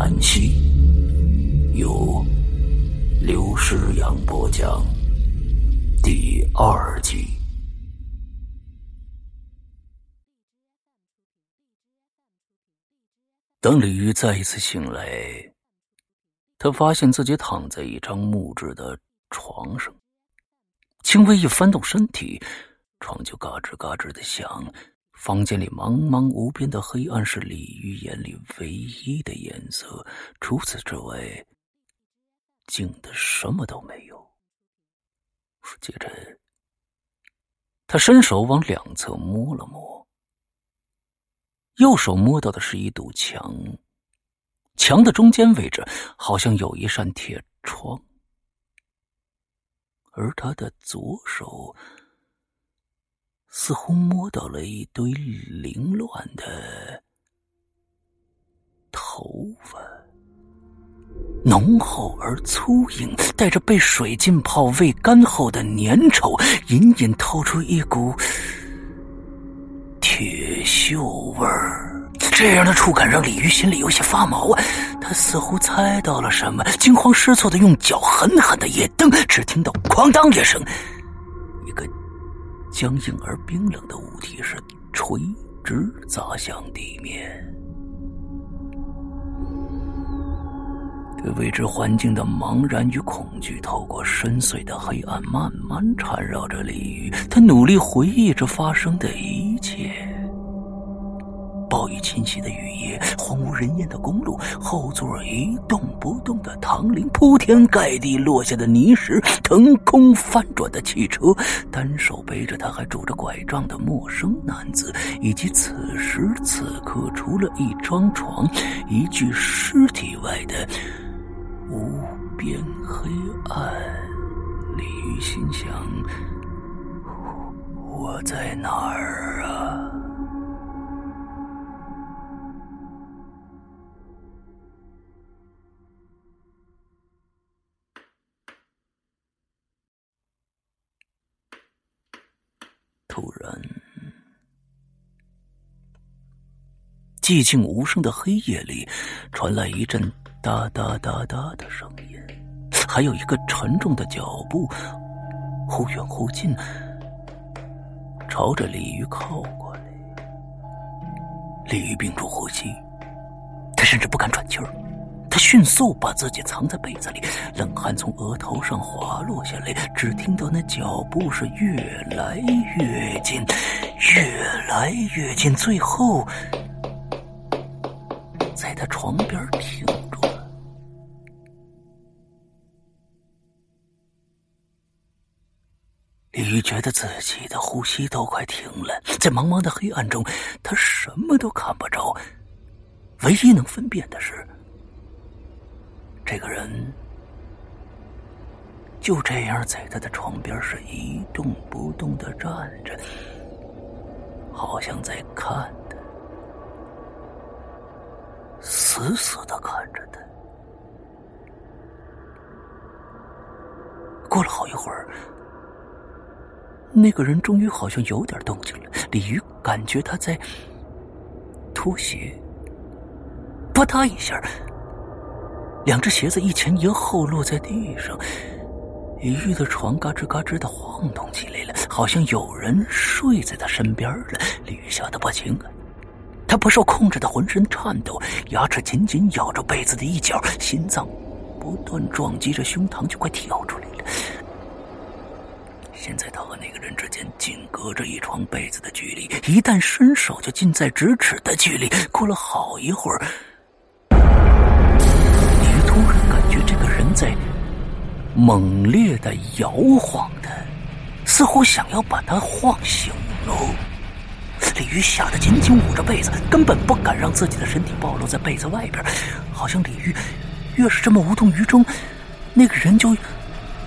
南溪，由刘诗阳播讲，第二集。当李玉再一次醒来，他发现自己躺在一张木质的床上，轻微一翻动身体，床就嘎吱嘎吱的响。房间里茫茫无边的黑暗是鲤鱼眼里唯一的颜色，除此之外，静的什么都没有。接着，他伸手往两侧摸了摸，右手摸到的是一堵墙，墙的中间位置好像有一扇铁窗，而他的左手。似乎摸到了一堆凌乱的头发，浓厚而粗硬，带着被水浸泡未干后的粘稠，隐隐透出一股铁锈味儿。这样的触感让鲤鱼心里有些发毛啊！他似乎猜到了什么，惊慌失措的用脚狠狠的一蹬，只听到“哐当”一声。一个僵硬而冰冷的物体是垂直砸向地面，对未知环境的茫然与恐惧，透过深邃的黑暗慢慢缠绕着李宇。他努力回忆着发生的一切。清晰的雨夜，荒无人烟的公路，后座一动不动的唐林，铺天盖地落下的泥石，腾空翻转的汽车，单手背着他还拄着拐杖的陌生男子，以及此时此刻除了一张床、一具尸体外的无边黑暗。李玉心想：我在哪儿啊？突然，寂静无声的黑夜里，传来一阵哒哒哒哒的声音，还有一个沉重的脚步，忽远忽近，朝着鲤鱼靠过来。鲤鱼屏住呼吸，他甚至不敢喘气儿。迅速把自己藏在被子里，冷汗从额头上滑落下来，只听到那脚步是越来越近，越来越近，最后在他床边停住了。李玉觉得自己的呼吸都快停了，在茫茫的黑暗中，他什么都看不着，唯一能分辨的是。这个人就这样在他的床边是一动不动的站着，好像在看他，死死的看着他。过了好一会儿，那个人终于好像有点动静了。李鱼感觉他在脱鞋，啪嗒一下。两只鞋子一前一后落在地上，李玉的床嘎吱嘎吱的晃动起来了，好像有人睡在他身边了。李玉吓得不轻啊，他不受控制的浑身颤抖，牙齿紧紧咬着被子的一角，心脏不断撞击着胸膛，就快跳出来了。现在他和那个人之间仅隔着一床被子的距离，一旦伸手就近在咫尺的距离。过了好一会儿。猛烈的摇晃的，似乎想要把他晃醒喽。李玉吓得紧紧捂着被子，根本不敢让自己的身体暴露在被子外边。好像李玉越是这么无动于衷，那个人就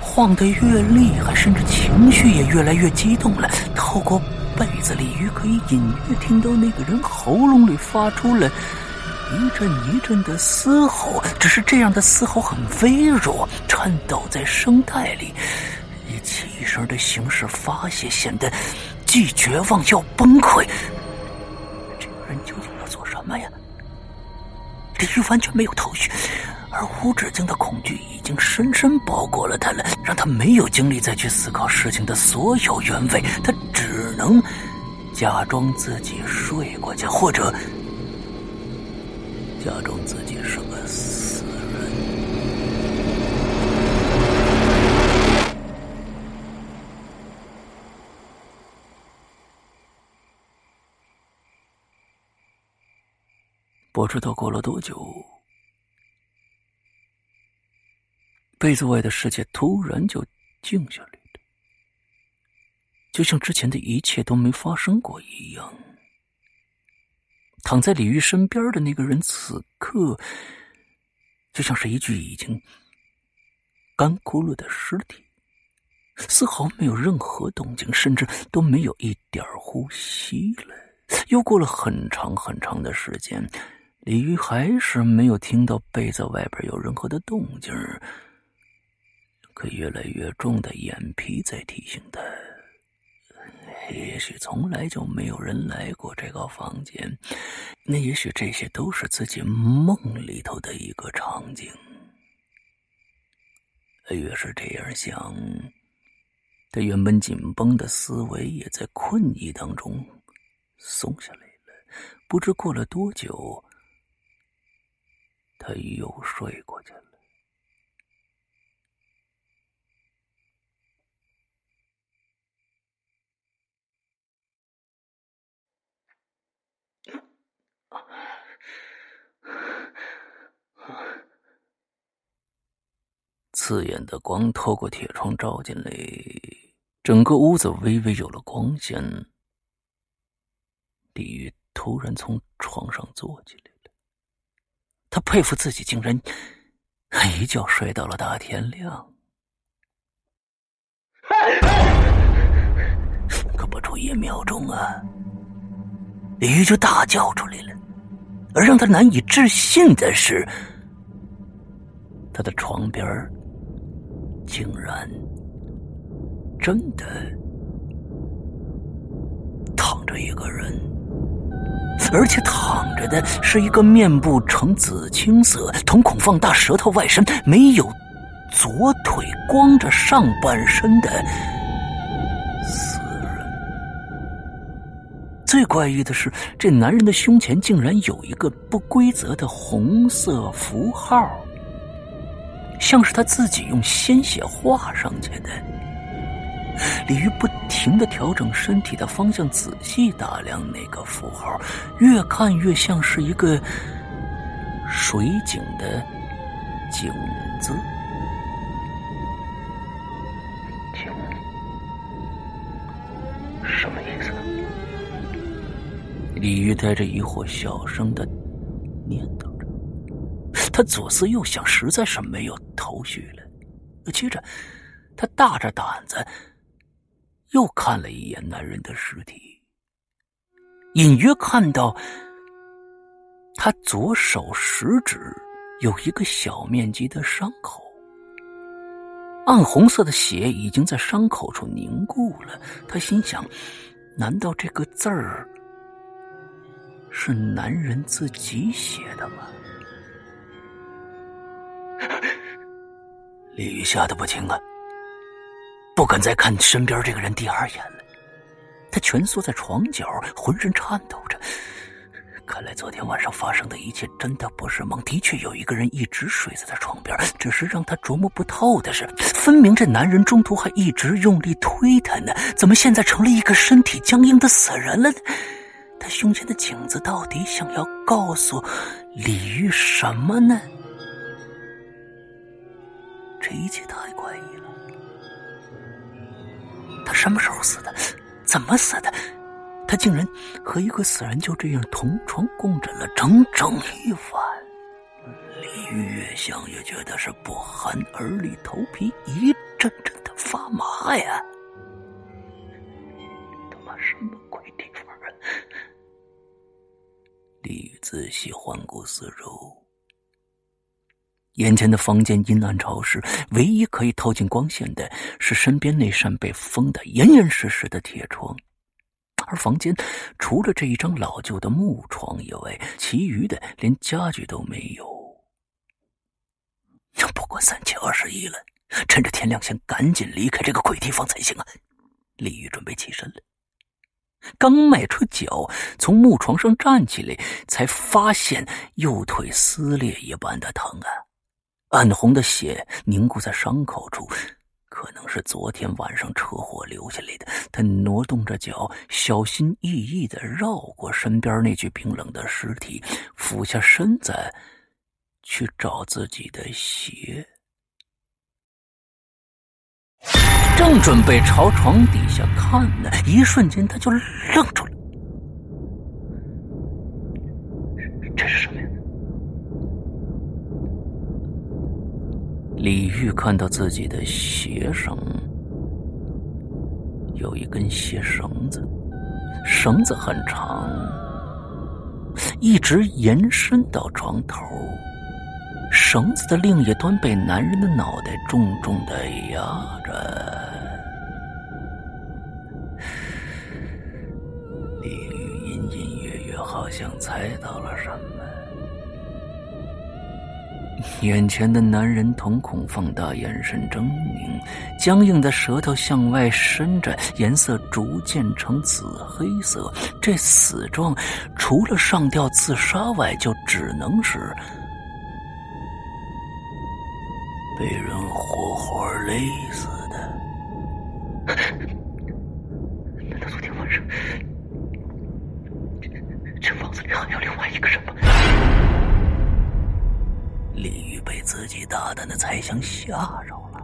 晃得越厉害，甚至情绪也越来越激动了。透过被子，李玉可以隐约听到那个人喉咙里发出了一阵一阵的嘶吼，只是这样的嘶吼很微弱，颤抖在声带里。以气声的形式发泄，显得既绝望又崩溃。这个人究竟要做什么呀？李玉完全没有头绪，而无止境的恐惧已经深深包裹了他了，让他没有精力再去思考事情的所有原委。他只能假装自己睡过去，或者假装自己是个死人。不知道过了多久，被子外的世界突然就静下来了，就像之前的一切都没发生过一样。躺在李玉身边的那个人，此刻就像是一具已经干枯了的尸体，丝毫没有任何动静，甚至都没有一点呼吸了。又过了很长很长的时间。李玉还是没有听到被子外边有任何的动静可越来越重的眼皮在提醒他：也许从来就没有人来过这个房间，那也许这些都是自己梦里头的一个场景。越是这样想，他原本紧绷的思维也在困意当中松下来了。不知过了多久。他又睡过去了。刺眼的光透过铁窗照进来，整个屋子微微有了光线。李玉突然从床上坐起来了。他佩服自己，竟然一觉睡到了大天亮。可不出一秒钟啊，李玉就大叫出来了。而让他难以置信的是，他的床边竟然真的躺着一个人。而且躺着的是一个面部呈紫青色、瞳孔放大、舌头外伸、没有左腿、光着上半身的最怪异的是，这男人的胸前竟然有一个不规则的红色符号，像是他自己用鲜血画上去的。李玉不停的调整身体的方向，仔细打量那个符号，越看越像是一个水井的井字。井，什么意思？李玉带着疑惑，小声的念叨着。他左思右想，实在是没有头绪了。接着，他大着胆子。又看了一眼男人的尸体，隐约看到他左手食指有一个小面积的伤口，暗红色的血已经在伤口处凝固了。他心想：难道这个字儿是男人自己写的吗？李玉吓得不轻啊！不敢再看身边这个人第二眼了，他蜷缩在床角，浑身颤抖着。看来昨天晚上发生的一切真的不是梦，的确有一个人一直睡在他床边。只是让他琢磨不透的是，分明这男人中途还一直用力推他呢，怎么现在成了一个身体僵硬的死人了？胸前的颈子到底想要告诉李玉什么呢？这一切太怪异了。他什么时候死的？怎么死的？他竟然和一个死人就这样同床共枕了整整一晚。李玉越想越觉得是不寒而栗，头皮一阵阵的发麻呀！他妈什么李玉仔细环顾四周，眼前的房间阴暗潮湿，唯一可以透进光线的是身边那扇被封得严严实实的铁窗。而房间除了这一张老旧的木床以外，其余的连家具都没有。不管三七二十一了，趁着天亮，先赶紧离开这个鬼地方才行啊！李玉准备起身了，刚迈出脚从木床上站起来，才发现右腿撕裂一般的疼啊！暗红的血凝固在伤口处。可能是昨天晚上车祸留下来的。他挪动着脚，小心翼翼的绕过身边那具冰冷的尸体，俯下身子去找自己的鞋。正准备朝床底下看呢，一瞬间他就愣住了。这是什么呀？李玉看到自己的鞋上有一根鞋绳子，绳子很长，一直延伸到床头。绳子的另一端被男人的脑袋重重的压着。好像猜到了什么。眼前的男人瞳孔放大，眼神狰狞，僵硬的舌头向外伸着，颜色逐渐呈紫黑色。这死状，除了上吊自杀外，就只能是被人活活勒死的。难道昨天晚上，这这房子里还有另外一个人吧？李玉被自己大胆的猜想吓着了，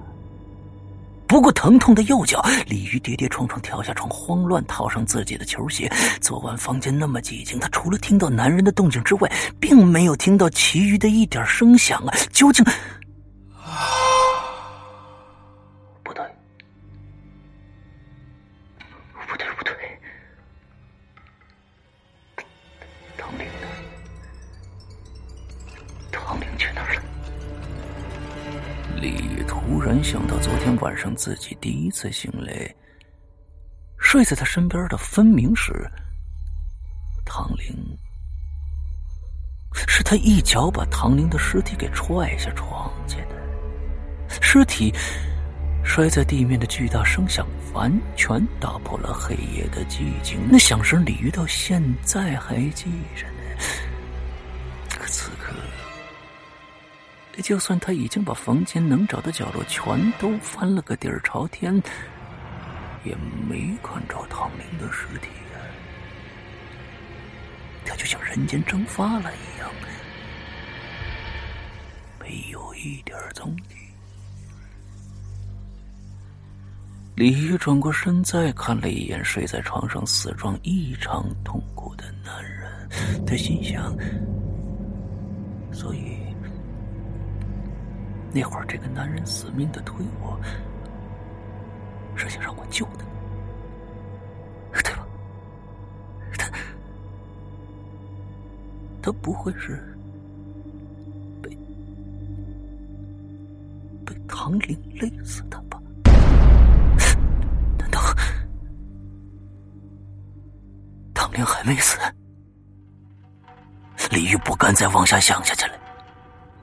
不过疼痛的右脚，李玉跌跌撞撞跳下床，慌乱套上自己的球鞋。昨晚房间那么寂静，他除了听到男人的动静之外，并没有听到其余的一点声响啊！究竟？自己第一次醒来，睡在他身边的分明是唐玲，是他一脚把唐玲的尸体给踹下床去的。尸体摔在地面的巨大声响，完全打破了黑夜的寂静。那响声，李玉到现在还记着就算他已经把房间能找的角落全都翻了个底儿朝天，也没看着唐玲的尸体。他就像人间蒸发了一样，没有一点踪迹。李玉转过身，再看了一眼睡在床上死状异常痛苦的男人，他心想：所以。那会儿，这个男人死命的推我，是想让我救他，对吧？他他不会是被被唐玲勒死的吧？难道唐玲还没死？李玉不敢再往下想下去了。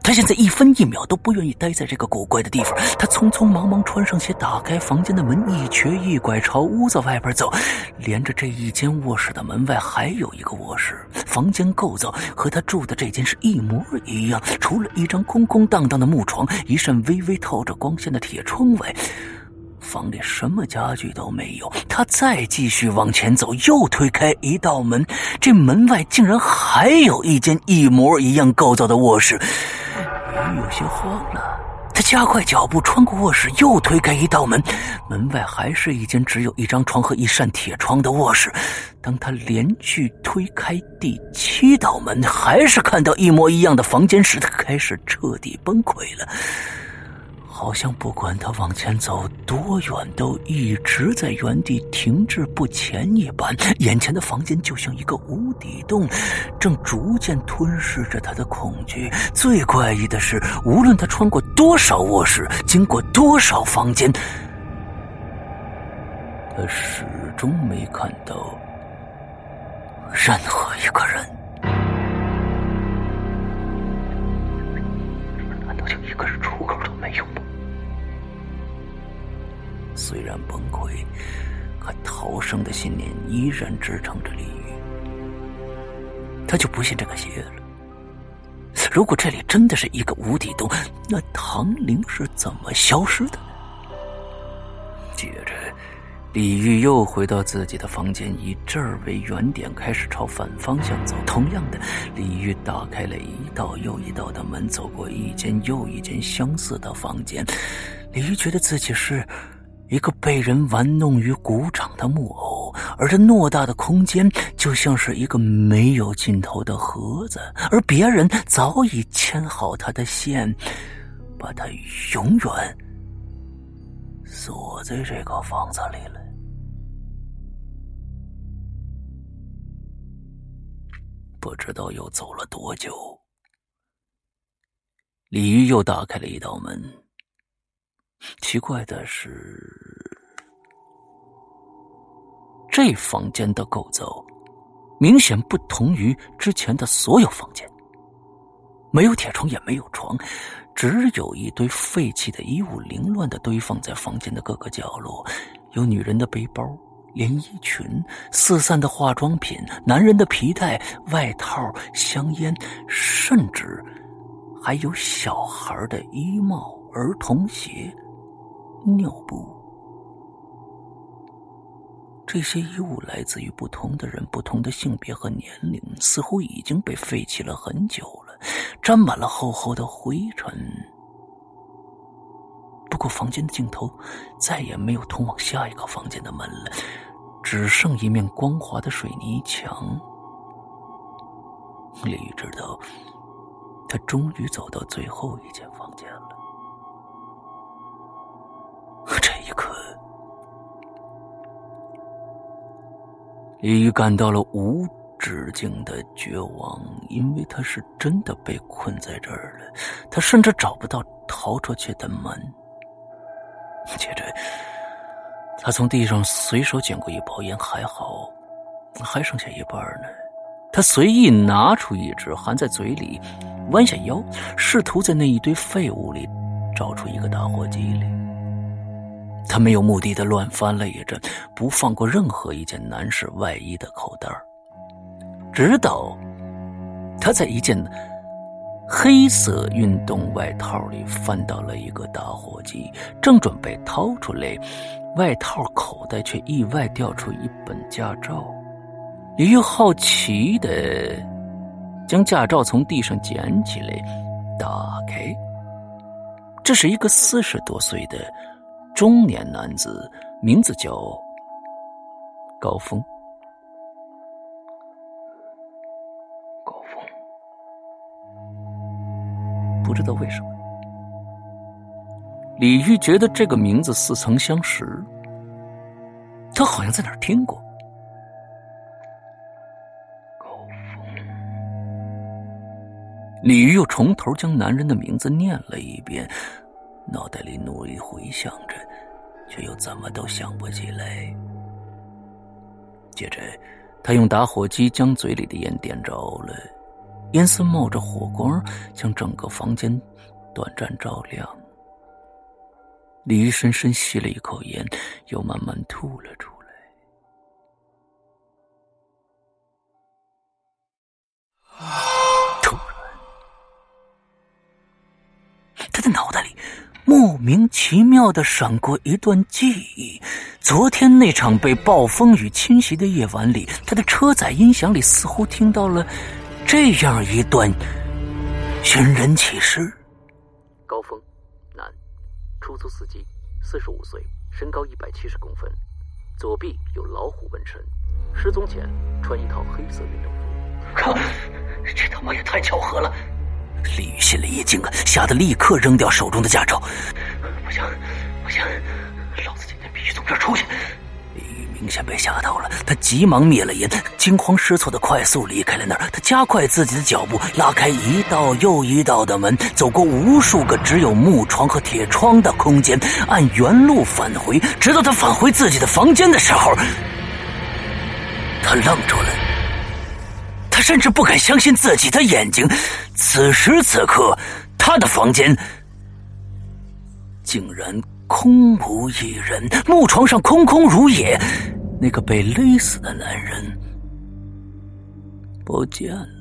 他现在一分一秒都不愿意待在这个古怪的地方。他匆匆忙忙穿上鞋，打开房间的门，一瘸一拐朝屋子外边走。连着这一间卧室的门外还有一个卧室，房间构造和他住的这间是一模一样，除了一张空空荡荡的木床，一扇微微透着光线的铁窗外。房里什么家具都没有，他再继续往前走，又推开一道门，这门外竟然还有一间一模一样构造的卧室。有些慌了，他加快脚步，穿过卧室，又推开一道门，门外还是一间只有一张床和一扇铁窗的卧室。当他连续推开第七道门，还是看到一模一样的房间时，他开始彻底崩溃了。好像不管他往前走多远，都一直在原地停滞不前一般。眼前的房间就像一个无底洞，正逐渐吞噬着他的恐惧。最怪异的是，无论他穿过多少卧室，经过多少房间，他始终没看到任何一个人。难道就一个人出口都没有吗？虽然崩溃，可逃生的信念依然支撑着李玉。他就不信这个邪了。如果这里真的是一个无底洞，那唐玲是怎么消失的？接着，李玉又回到自己的房间，以这儿为原点，开始朝反方向走。同样的，李玉打开了一道又一道的门，走过一间又一间相似的房间。李玉觉得自己是。一个被人玩弄于股掌的木偶，而这偌大的空间就像是一个没有尽头的盒子，而别人早已牵好他的线，把他永远锁在这个房子里了。不知道又走了多久，李玉又打开了一道门。奇怪的是，这房间的构造明显不同于之前的所有房间。没有铁床，也没有床，只有一堆废弃的衣物凌乱的堆放在房间的各个角落。有女人的背包、连衣裙、四散的化妆品、男人的皮带、外套、香烟，甚至还有小孩的衣帽、儿童鞋。尿布，这些衣物来自于不同的人，不同的性别和年龄，似乎已经被废弃了很久了，沾满了厚厚的灰尘。不过，房间的尽头再也没有通往下一个房间的门了，只剩一面光滑的水泥墙。李玉知道，他终于走到最后一间房间了。李玉感到了无止境的绝望，因为他是真的被困在这儿了。他甚至找不到逃出去的门。接着，他从地上随手捡过一包烟，还好，还剩下一半呢。他随意拿出一支，含在嘴里，弯下腰，试图在那一堆废物里找出一个打火机来。他没有目的的乱翻了一阵，不放过任何一件男士外衣的口袋直到他在一件黑色运动外套里翻到了一个打火机，正准备掏出来，外套口袋却意外掉出一本驾照。李玉好奇的将驾照从地上捡起来，打开，这是一个四十多岁的。中年男子，名字叫高峰。高峰，不知道为什么，李玉觉得这个名字似曾相识，他好像在哪儿听过。高峰，李玉又从头将男人的名字念了一遍。脑袋里努力回想着，却又怎么都想不起来。接着，他用打火机将嘴里的烟点着了，烟丝冒着火光，将整个房间短暂照亮。李玉深深吸了一口烟，又慢慢吐了出莫名其妙的闪过一段记忆，昨天那场被暴风雨侵袭的夜晚里，他的车载音响里似乎听到了这样一段寻人启事：高峰，男，出租司机，四十五岁，身高一百七十公分，左臂有老虎纹身。失踪前穿一套黑色运动服。靠，这他妈也太巧合了！李宇心里一惊啊，吓得立刻扔掉手中的驾照。不行，不行，老子今天必须从这儿出去！李宇明显被吓到了，他急忙灭了烟，惊慌失措的快速离开了那儿。他加快自己的脚步，拉开一道又一道的门，走过无数个只有木窗和铁窗的空间，按原路返回。直到他返回自己的房间的时候。他愣住了，他甚至不敢相信自己的眼睛。此时此刻，他的房间竟然空无一人，木床上空空如也，那个被勒死的男人不见了。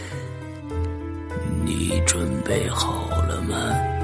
你准备好了吗？